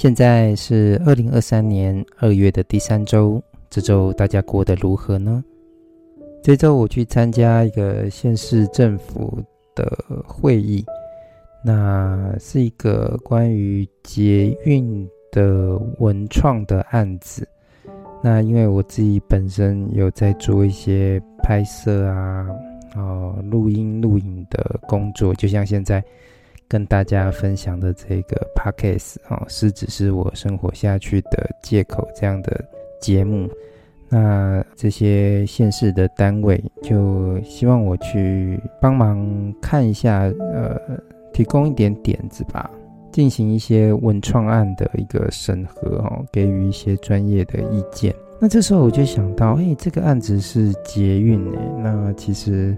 现在是二零二三年二月的第三周，这周大家过得如何呢？这周我去参加一个县市政府的会议，那是一个关于捷运的文创的案子。那因为我自己本身有在做一些拍摄啊、哦录音录影的工作，就像现在跟大家分享的这个 Podcast 哦，是只是我生活下去的借口这样的节目。那这些县市的单位就希望我去帮忙看一下，呃，提供一点点子吧。进行一些文创案的一个审核哦，给予一些专业的意见。那这时候我就想到，哎，这个案子是捷运哎。那其实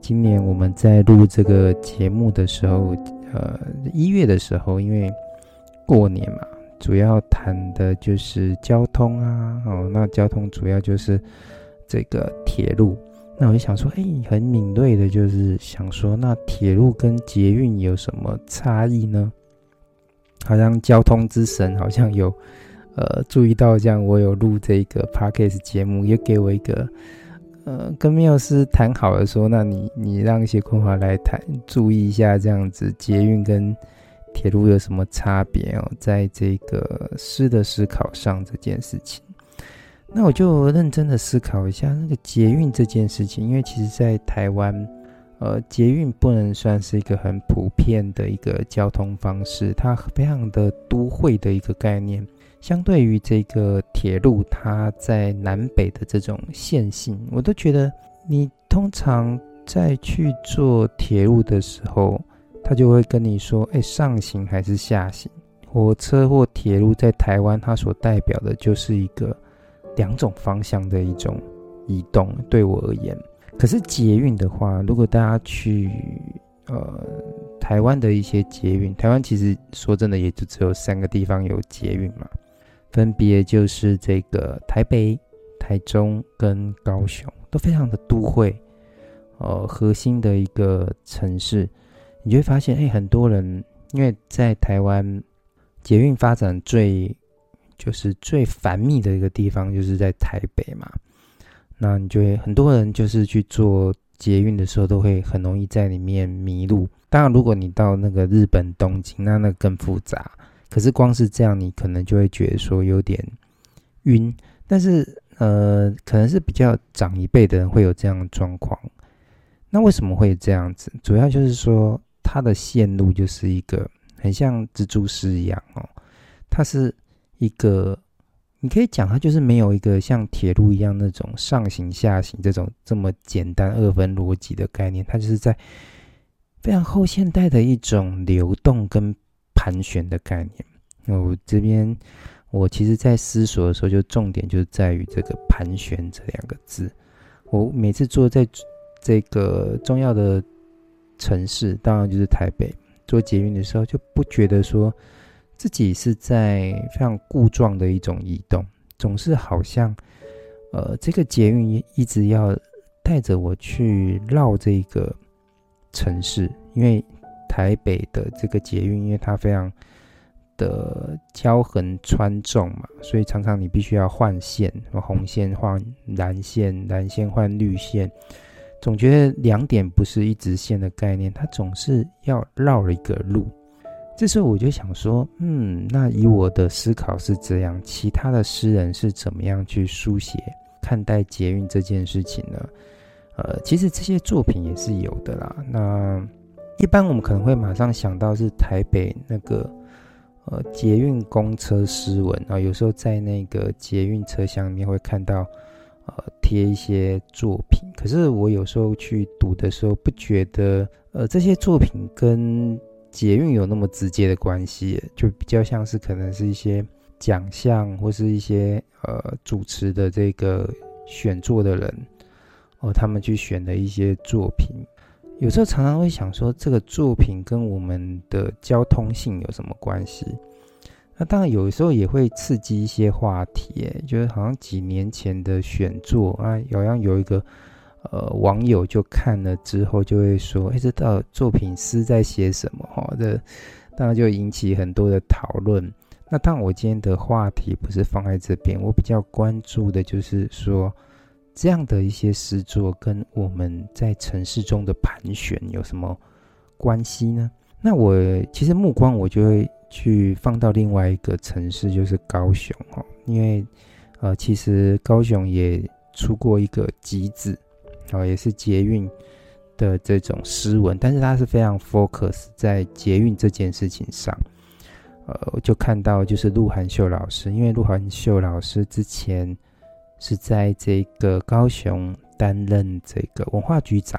今年我们在录这个节目的时候，呃，一月的时候，因为过年嘛，主要谈的就是交通啊。哦，那交通主要就是这个铁路。那我就想说，哎，很敏锐的，就是想说，那铁路跟捷运有什么差异呢？好像交通之神好像有，呃，注意到这样，我有录这个 podcast 节目，也给我一个，呃，跟缪斯谈好了说，那你你让一些坤华来谈，注意一下这样子，捷运跟铁路有什么差别哦，在这个诗的思考上这件事情，那我就认真的思考一下那个捷运这件事情，因为其实在台湾。呃，捷运不能算是一个很普遍的一个交通方式，它非常的都会的一个概念。相对于这个铁路，它在南北的这种线性，我都觉得你通常在去坐铁路的时候，他就会跟你说，哎，上行还是下行？火车或铁路在台湾，它所代表的就是一个两种方向的一种移动。对我而言。可是捷运的话，如果大家去呃台湾的一些捷运，台湾其实说真的也就只有三个地方有捷运嘛，分别就是这个台北、台中跟高雄，都非常的都会，呃核心的一个城市，你就会发现，哎，很多人因为在台湾捷运发展最就是最繁密的一个地方，就是在台北嘛。那你就会很多人就是去做捷运的时候，都会很容易在里面迷路。当然，如果你到那个日本东京，那那更复杂。可是光是这样，你可能就会觉得说有点晕。但是呃，可能是比较长一辈的人会有这样的状况。那为什么会这样子？主要就是说它的线路就是一个很像蜘蛛丝一样哦，它是一个。你可以讲，它就是没有一个像铁路一样那种上行下行这种这么简单二分逻辑的概念，它就是在非常后现代的一种流动跟盘旋的概念。那我这边，我其实在思索的时候，就重点就是在于这个盘旋这两个字。我每次坐在这个重要的城市，当然就是台北，坐捷运的时候，就不觉得说。自己是在非常固状的一种移动，总是好像，呃，这个捷运一直要带着我去绕这个城市，因为台北的这个捷运，因为它非常的交横穿纵嘛，所以常常你必须要换线，红线换蓝线，蓝线换绿线，总觉得两点不是一直线的概念，它总是要绕了一个路。这时候我就想说，嗯，那以我的思考是这样，其他的诗人是怎么样去书写看待捷运这件事情呢？呃，其实这些作品也是有的啦。那一般我们可能会马上想到是台北那个呃捷运公车诗文啊，有时候在那个捷运车厢里面会看到呃贴一些作品。可是我有时候去读的时候，不觉得呃这些作品跟捷运有那么直接的关系，就比较像是可能是一些奖项或是一些呃主持的这个选作的人哦，他们去选的一些作品，有时候常常会想说，这个作品跟我们的交通性有什么关系？那当然有时候也会刺激一些话题，就是好像几年前的选作啊，好像有一个。呃，网友就看了之后就会说：“哎，这道作品是在写什么？”哈，这当然就引起很多的讨论。那当然，我今天的话题不是放在这边，我比较关注的就是说，这样的一些诗作跟我们在城市中的盘旋有什么关系呢？那我其实目光我就会去放到另外一个城市，就是高雄哦，因为呃，其实高雄也出过一个集子，哦，也是捷运的这种诗文，但是它是非常 focus 在捷运这件事情上。呃，就看到就是陆涵秀老师，因为陆涵秀老师之前是在这个高雄担任这个文化局长，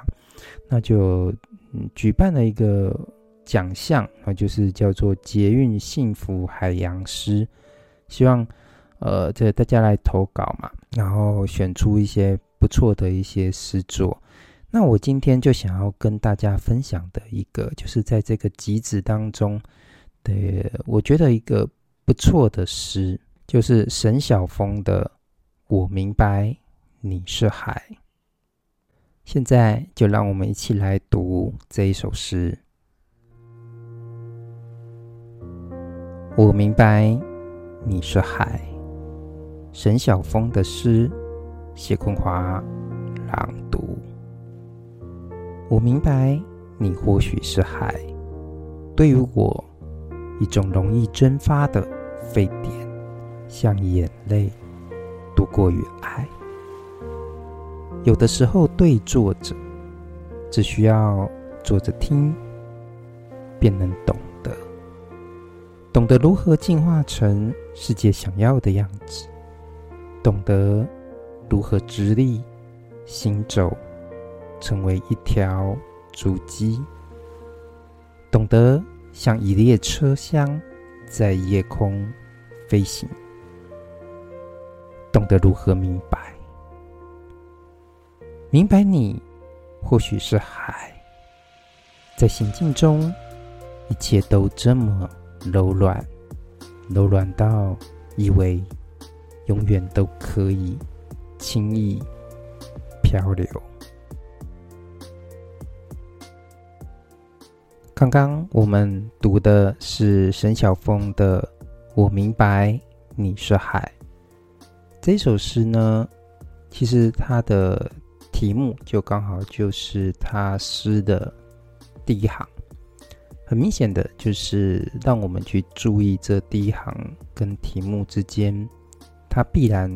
那就嗯举办了一个奖项啊，就是叫做捷运幸福海洋诗，希望呃这大家来投稿嘛，然后选出一些不错的一些诗作。那我今天就想要跟大家分享的一个，就是在这个集子当中。对，我觉得一个不错的诗就是沈晓峰的《我明白你是海》。现在就让我们一起来读这一首诗。我明白你是海，沈晓峰的诗，谢坤华朗读。我明白你或许是海，对于我。一种容易蒸发的沸点，像眼泪，多过于爱。有的时候对坐着，只需要坐着听，便能懂得，懂得如何进化成世界想要的样子，懂得如何直立行走，成为一条足迹，懂得。像一列车厢在夜空飞行，懂得如何明白，明白你或许是海，在行进中，一切都这么柔软，柔软到以为永远都可以轻易漂流。刚刚我们读的是沈晓峰的《我明白你是海》这首诗呢，其实它的题目就刚好就是他诗的第一行，很明显的就是让我们去注意这第一行跟题目之间，它必然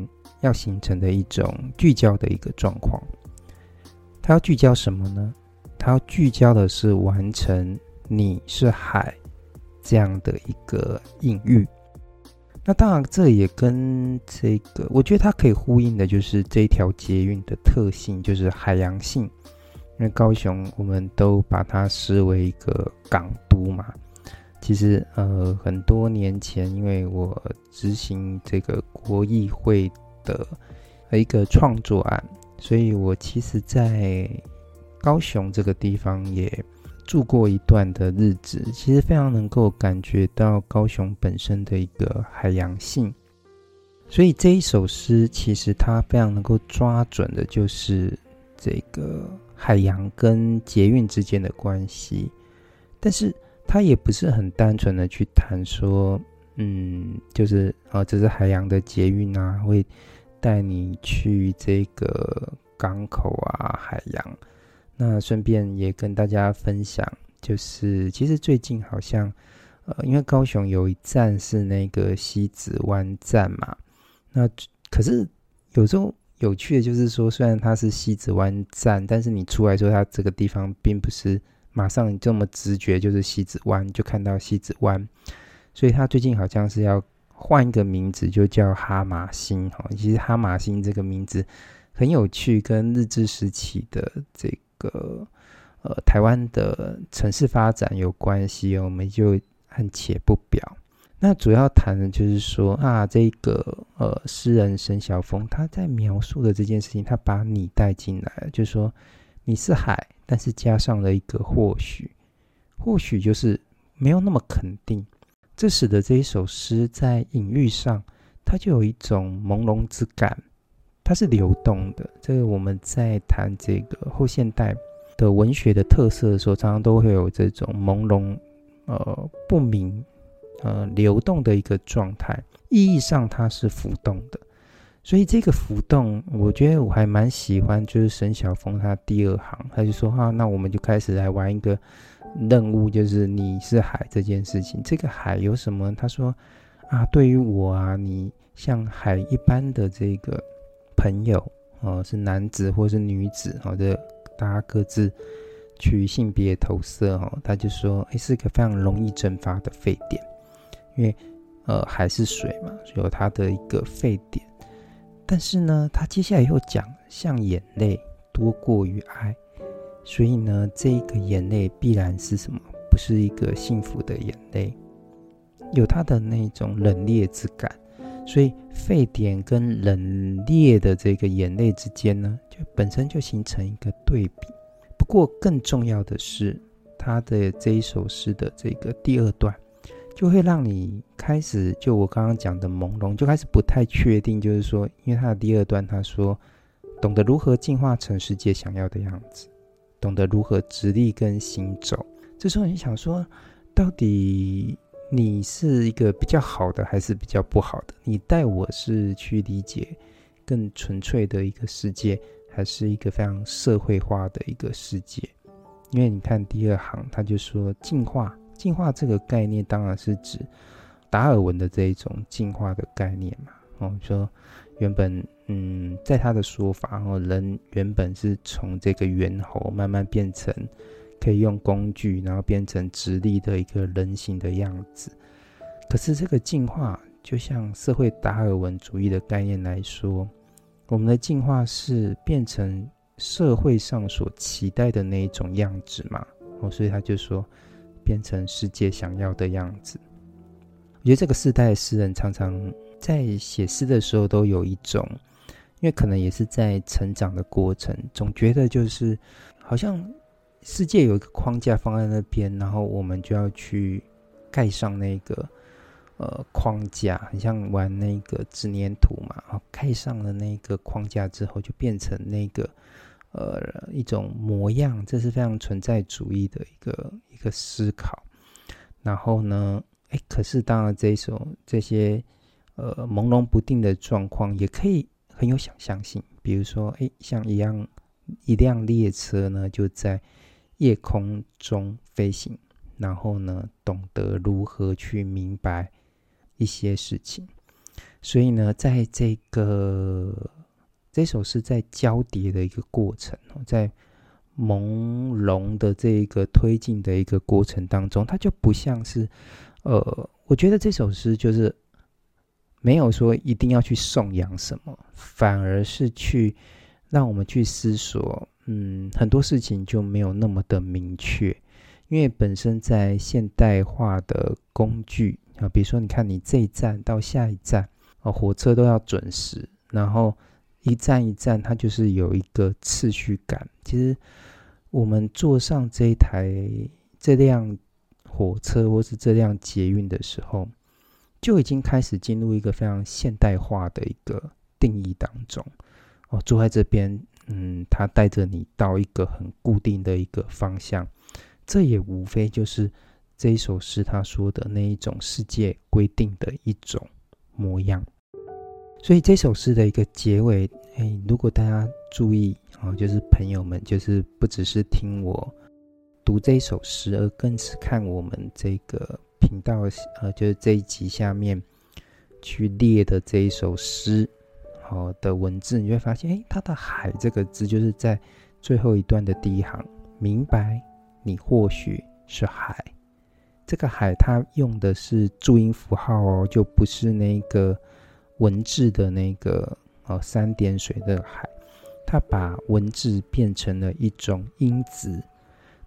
要形成的一种聚焦的一个状况。它要聚焦什么呢？它要聚焦的是完成。你是海，这样的一个隐喻。那当然，这也跟这个，我觉得它可以呼应的，就是这条捷运的特性，就是海洋性。因为高雄，我们都把它视为一个港都嘛。其实，呃，很多年前，因为我执行这个国议会的一个创作案，所以我其实，在高雄这个地方也。住过一段的日子，其实非常能够感觉到高雄本身的一个海洋性，所以这一首诗其实它非常能够抓准的，就是这个海洋跟捷运之间的关系。但是它也不是很单纯的去谈说，嗯，就是啊，这是海洋的捷运啊，会带你去这个港口啊，海洋。那顺便也跟大家分享，就是其实最近好像，呃，因为高雄有一站是那个西子湾站嘛，那可是有时候有趣的就是说，虽然它是西子湾站，但是你出来之后，它这个地方并不是马上这么直觉就是西子湾就看到西子湾，所以它最近好像是要换一个名字，就叫哈马星哈。其实哈马星这个名字很有趣，跟日治时期的这个。个呃，台湾的城市发展有关系，我们就暂且不表。那主要谈的就是说啊，这个呃，诗人沈晓峰他在描述的这件事情，他把你带进来，就说你是海，但是加上了一个或许，或许就是没有那么肯定，这使得这一首诗在隐喻上，它就有一种朦胧之感。它是流动的，这个我们在谈这个后现代的文学的特色的时候，常常都会有这种朦胧、呃不明呃流动的一个状态，意义上它是浮动的。所以这个浮动，我觉得我还蛮喜欢，就是沈晓峰他第二行，他就说哈、啊，那我们就开始来玩一个任务，就是你是海这件事情。这个海有什么？他说啊，对于我啊，你像海一般的这个朋友哦、是男子或是女子，好、哦、的，大家各自取性别投射哦。他就说，诶，是个非常容易蒸发的沸点，因为呃，还是水嘛，有它的一个沸点。但是呢，他接下来又讲，像眼泪多过于爱，所以呢，这个眼泪必然是什么？不是一个幸福的眼泪，有它的那种冷冽之感。所以沸点跟冷冽的这个眼泪之间呢，就本身就形成一个对比。不过更重要的是，他的这一首诗的这个第二段。就会让你开始，就我刚刚讲的朦胧，就开始不太确定。就是说，因为他的第二段，他说懂得如何进化成世界想要的样子，懂得如何直立跟行走。这时候你想说，到底你是一个比较好的，还是比较不好的？你带我是去理解更纯粹的一个世界，还是一个非常社会化的一个世界？因为你看第二行，他就说进化。进化这个概念当然是指达尔文的这一种进化的概念嘛。哦，说原本，嗯，在他的说法，哦，人原本是从这个猿猴慢慢变成可以用工具，然后变成直立的一个人形的样子。可是这个进化，就像社会达尔文主义的概念来说，我们的进化是变成社会上所期待的那一种样子嘛。哦，所以他就说。变成世界想要的样子。我觉得这个世代诗人常常在写诗的时候都有一种，因为可能也是在成长的过程，总觉得就是好像世界有一个框架放在那边，然后我们就要去盖上那个呃框架，很像玩那个纸黏土嘛，然后盖上了那个框架之后，就变成那个。呃，一种模样，这是非常存在主义的一个一个思考。然后呢，哎，可是当然这一首这些呃朦胧不定的状况，也可以很有想象性。比如说，哎，像一样一辆列车呢，就在夜空中飞行，然后呢，懂得如何去明白一些事情。所以呢，在这个。这首诗在交叠的一个过程，在朦胧的这个推进的一个过程当中，它就不像是，呃，我觉得这首诗就是没有说一定要去颂扬什么，反而是去让我们去思索，嗯，很多事情就没有那么的明确，因为本身在现代化的工具啊，比如说你看你这一站到下一站啊，火车都要准时，然后。一站一站，它就是有一个次序感。其实，我们坐上这一台这辆火车或是这辆捷运的时候，就已经开始进入一个非常现代化的一个定义当中。哦，坐在这边，嗯，它带着你到一个很固定的一个方向。这也无非就是这一首诗他说的那一种世界规定的一种模样。所以这首诗的一个结尾，哎，如果大家注意啊，就是朋友们，就是不只是听我读这首诗，而更是看我们这个频道，呃，就是这一集下面去列的这一首诗，哦的文字，你会发现，哎，它的“海”这个字就是在最后一段的第一行，明白你或许是海。这个“海”它用的是注音符号哦，就不是那个。文字的那个哦，三点水的海，它把文字变成了一种音值。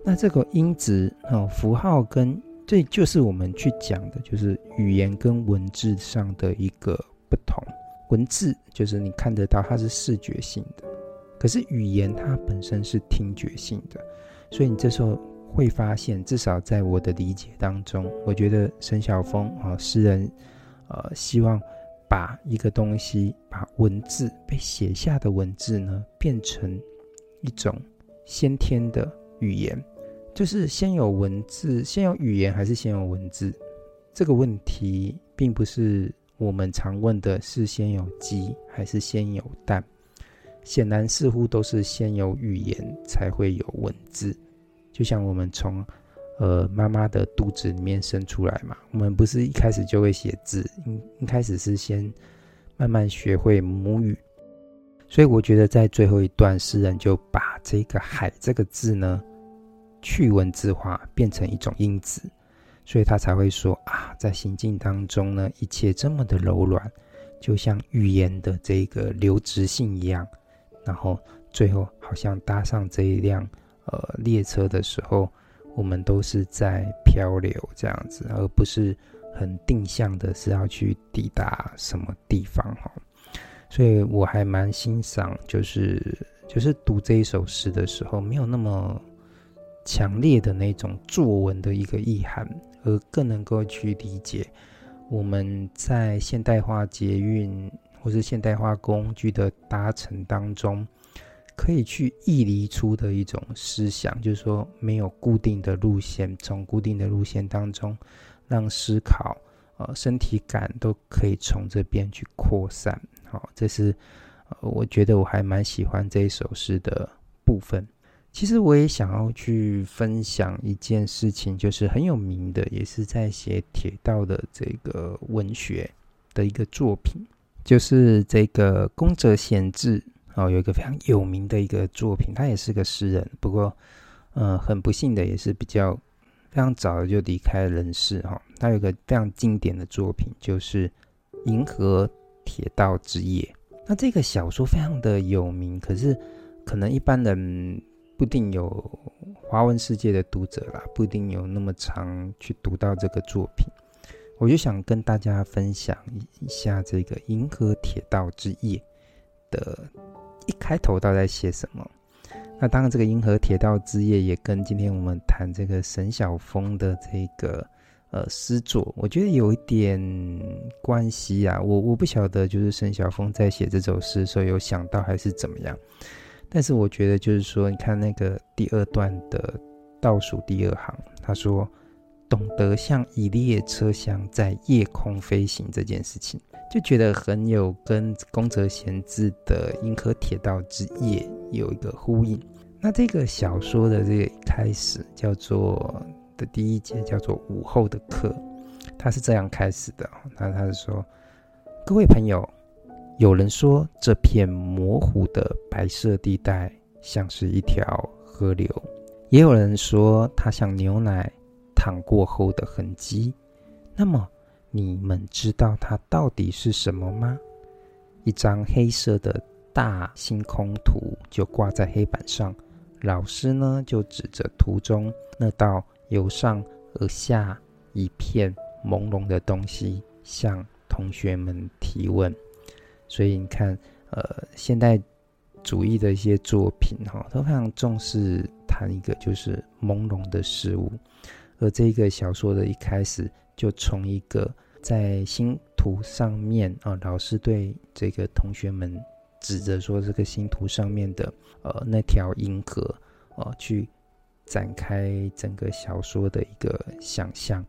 那这个音值哦，符号跟这就是我们去讲的，就是语言跟文字上的一个不同。文字就是你看得到，它是视觉性的；可是语言它本身是听觉性的。所以你这时候会发现，至少在我的理解当中，我觉得沈晓峰啊，诗人呃，希望。把一个东西，把文字被写下的文字呢，变成一种先天的语言，就是先有文字，先有语言，还是先有文字？这个问题并不是我们常问的是先有鸡还是先有蛋，显然似乎都是先有语言才会有文字。就像我们从呃妈妈的肚子里面生出来嘛，我们不是一开始就会写字，一开始是先慢慢学会母语。所以我觉得在最后一段，诗人就把这个“海”这个字呢去文字化，变成一种音字。所以他才会说啊，在行进当中呢，一切这么的柔软，就像语言的这个流直性一样。然后最后好像搭上这一辆呃列车的时候，我们都是在漂流这样子，而不是很定向的是要去抵达什么地方哈。所以我还蛮欣赏，就是就是读这一首诗的时候，没有那么强烈的那种作文的一个意涵。而更能够去理解我们在现代化捷运或是现代化工具的搭乘当中，可以去溢离出的一种思想，就是说没有固定的路线，从固定的路线当中，让思考、呃身体感都可以从这边去扩散。好，这是我觉得我还蛮喜欢这一首诗的部分。其实我也想要去分享一件事情，就是很有名的，也是在写铁道的这个文学的一个作品，就是这个宫泽贤治哦，有一个非常有名的一个作品，他也是个诗人，不过，呃，很不幸的也是比较非常早的就离开人世哈。他有一个非常经典的作品，就是《银河铁道之夜》。那这个小说非常的有名，可是可能一般人。不一定有华文世界的读者啦，不一定有那么常去读到这个作品。我就想跟大家分享一下这个《银河铁道之夜》的一开头到底在写什么。那当然，这个《银河铁道之夜》也跟今天我们谈这个沈晓峰的这个呃诗作，我觉得有一点关系啊。我我不晓得，就是沈晓峰在写这首诗的时候有想到还是怎么样。但是我觉得，就是说，你看那个第二段的倒数第二行，他说：“懂得像一列车厢在夜空飞行这件事情，就觉得很有跟宫泽贤治的《银河铁道之夜》有一个呼应。那这个小说的这个开始叫做的第一节叫做午后的课，他是这样开始的。那他是说，各位朋友。”有人说，这片模糊的白色地带像是一条河流；也有人说，它像牛奶淌过后的痕迹。那么，你们知道它到底是什么吗？一张黑色的大星空图就挂在黑板上，老师呢就指着图中那道由上而下一片朦胧的东西，向同学们提问。所以你看，呃，现代主义的一些作品哈，都非常重视谈一个就是朦胧的事物。而这个小说的一开始，就从一个在星图上面啊，老师对这个同学们指着说，这个星图上面的呃那条银河啊，去展开整个小说的一个想象。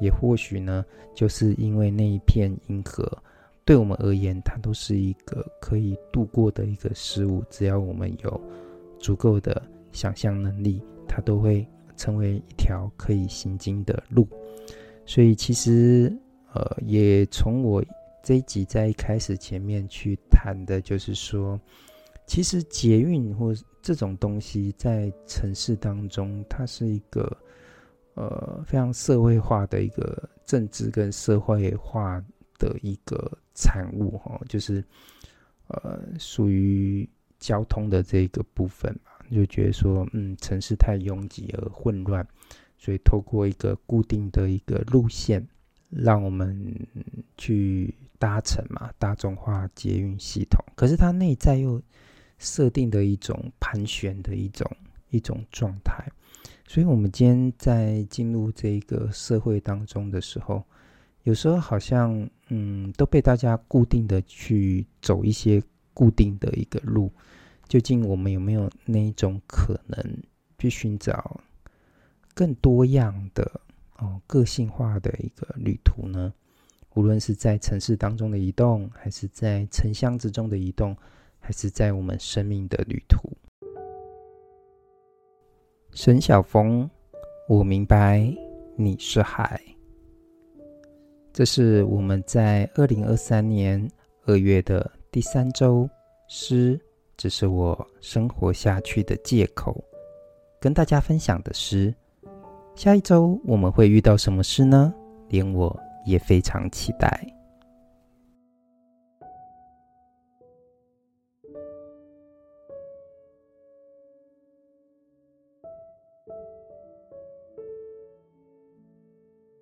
也或许呢，就是因为那一片银河。对我们而言，它都是一个可以度过的一个事物。只要我们有足够的想象能力，它都会成为一条可以行经的路。所以，其实，呃，也从我这一集在一开始前面去谈的，就是说，其实捷运或这种东西在城市当中，它是一个呃非常社会化的一个政治跟社会化的一个。产物哈，就是呃，属于交通的这个部分嘛，就觉得说，嗯，城市太拥挤而混乱，所以透过一个固定的一个路线，让我们去搭乘嘛，大众化捷运系统。可是它内在又设定的一种盘旋的一种一种状态，所以我们今天在进入这个社会当中的时候。有时候好像，嗯，都被大家固定的去走一些固定的一个路，究竟我们有没有那一种可能去寻找更多样的哦个性化的一个旅途呢？无论是在城市当中的移动，还是在城乡之中的移动，还是在我们生命的旅途。沈晓峰，我明白你是海。这是我们在二零二三年二月的第三周诗，只是我生活下去的借口，跟大家分享的诗。下一周我们会遇到什么诗呢？连我也非常期待。